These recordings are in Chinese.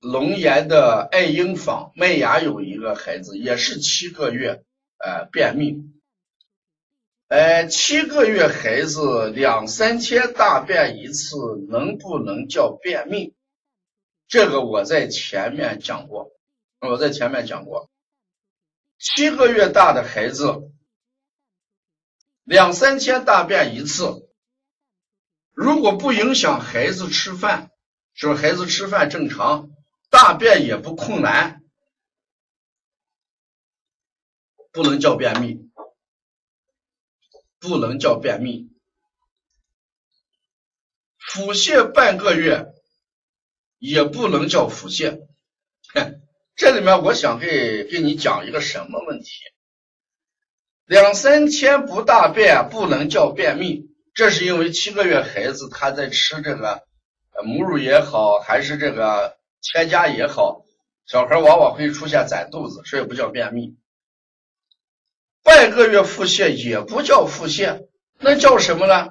龙岩的爱婴坊麦芽有一个孩子，也是七个月，呃，便秘。呃，七个月孩子两三天大便一次，能不能叫便秘？这个我在前面讲过，我在前面讲过，七个月大的孩子两三天大便一次，如果不影响孩子吃饭，是孩子吃饭正常，大便也不困难，不能叫便秘。不能叫便秘，腹泻半个月也不能叫腹泻。这里面我想给给你讲一个什么问题？两三天不大便不能叫便秘，这是因为七个月孩子他在吃这个母乳也好，还是这个添加也好，小孩往往会出现攒肚子，所以不叫便秘。半个月腹泻也不叫腹泻，那叫什么呢？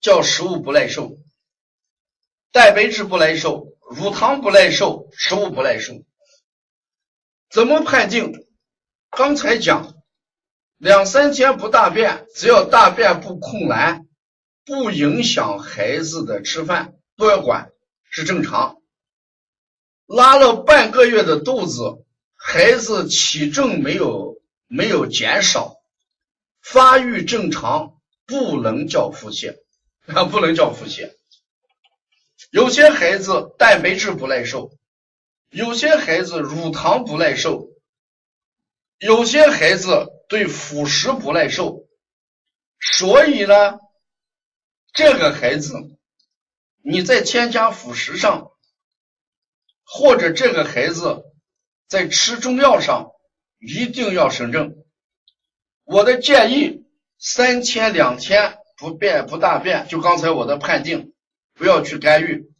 叫食物不耐受，蛋白质不耐受，乳糖不耐受，食物不耐受。怎么判定？刚才讲两三天不大便，只要大便不困难，不影响孩子的吃饭，不要管是正常。拉了半个月的肚子，孩子体重没有。没有减少，发育正常，不能叫腹泻，啊，不能叫腹泻。有些孩子蛋白质不耐受，有些孩子乳糖不耐受，有些孩子对辅食不耐受，所以呢，这个孩子你在添加辅食上，或者这个孩子在吃中药上。一定要审正。我的建议，三天两天不便不大便，就刚才我的判定，不要去干预。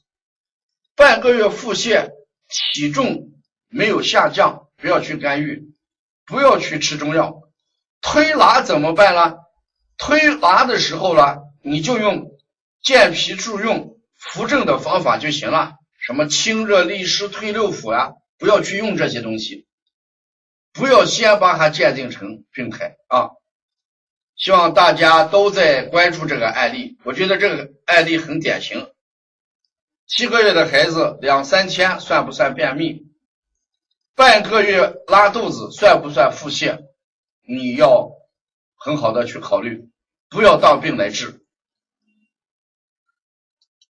半个月腹泻，体重没有下降，不要去干预，不要去吃中药。推拿怎么办呢？推拿的时候呢，你就用健脾助运、扶正的方法就行了。什么清热利湿、退六腑呀，不要去用这些东西。不要先把它鉴定成病态啊！希望大家都在关注这个案例。我觉得这个案例很典型。七个月的孩子两三天算不算便秘？半个月拉肚子算不算腹泻？你要很好的去考虑，不要当病来治。